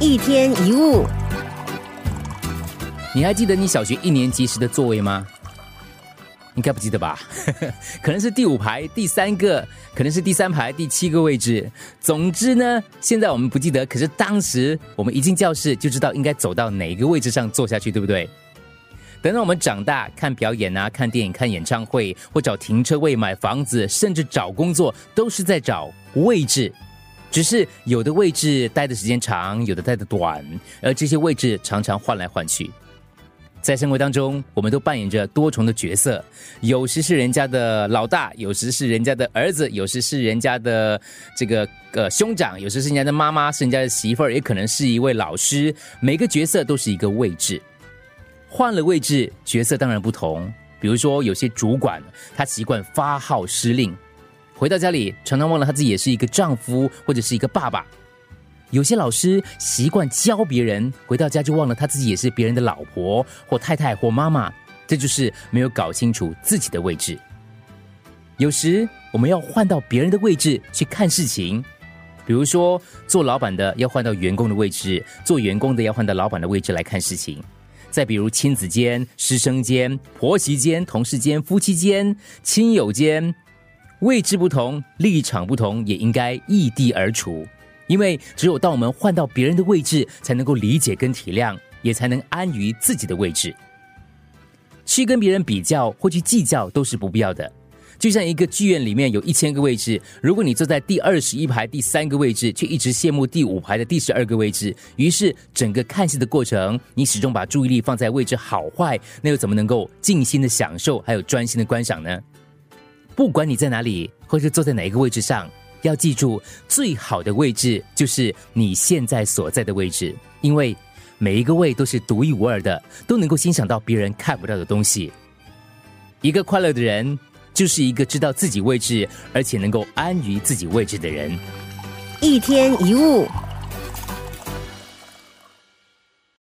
一天一物，你还记得你小学一年级时的座位吗？应该不记得吧？可能是第五排第三个，可能是第三排第七个位置。总之呢，现在我们不记得，可是当时我们一进教室就知道应该走到哪个位置上坐下去，对不对？等到我们长大，看表演啊，看电影、看演唱会，或找停车位、买房子，甚至找工作，都是在找位置。只是有的位置待的时间长，有的待的短，而这些位置常常换来换去。在生活当中，我们都扮演着多重的角色，有时是人家的老大，有时是人家的儿子，有时是人家的这个呃兄长，有时是人家的妈妈，是人家的媳妇儿，也可能是一位老师。每个角色都是一个位置，换了位置，角色当然不同。比如说，有些主管他习惯发号施令。回到家里，常常忘了他自己也是一个丈夫或者是一个爸爸。有些老师习惯教别人，回到家就忘了他自己也是别人的老婆或太太或妈妈。这就是没有搞清楚自己的位置。有时我们要换到别人的位置去看事情，比如说做老板的要换到员工的位置，做员工的要换到老板的位置来看事情。再比如亲子间、师生间、婆媳间、同事间、夫妻间、亲友间。位置不同，立场不同，也应该异地而处。因为只有当我们换到别人的位置，才能够理解跟体谅，也才能安于自己的位置。去跟别人比较或去计较都是不必要的。就像一个剧院里面有一千个位置，如果你坐在第二十一排第三个位置，却一直羡慕第五排的第十二个位置，于是整个看戏的过程，你始终把注意力放在位置好坏，那又怎么能够静心的享受，还有专心的观赏呢？不管你在哪里，或是坐在哪一个位置上，要记住，最好的位置就是你现在所在的位置，因为每一个位都是独一无二的，都能够欣赏到别人看不到的东西。一个快乐的人，就是一个知道自己位置，而且能够安于自己位置的人。一天一物。